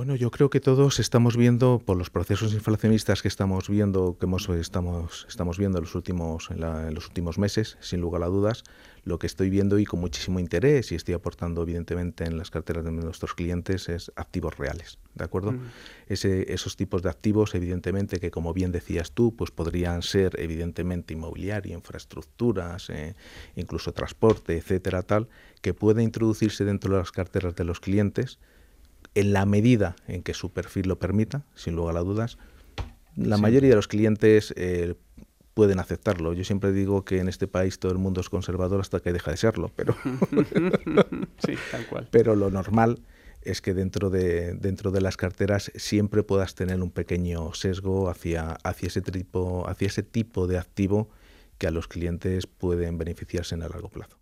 Bueno, yo creo que todos estamos viendo por los procesos inflacionistas que estamos viendo, que hemos, estamos, estamos viendo en los últimos, en, los últimos meses, sin lugar a dudas, lo que estoy viendo y con muchísimo interés y estoy aportando evidentemente en las carteras de nuestros clientes es activos reales, ¿de acuerdo? Mm. Ese, esos tipos de activos, evidentemente, que como bien decías tú, pues podrían ser evidentemente inmobiliario, infraestructuras, eh, incluso transporte, etcétera, tal, que puede introducirse dentro de las carteras de los clientes en la medida en que su perfil lo permita, sin lugar a dudas. La mayoría de los clientes eh, pueden aceptarlo. Yo siempre digo que en este país todo el mundo es conservador hasta que deja de serlo, pero, sí, tal cual. pero lo normal es que dentro de, dentro de las carteras siempre puedas tener un pequeño sesgo hacia, hacia, ese tipo, hacia ese tipo de activo que a los clientes pueden beneficiarse en el largo plazo.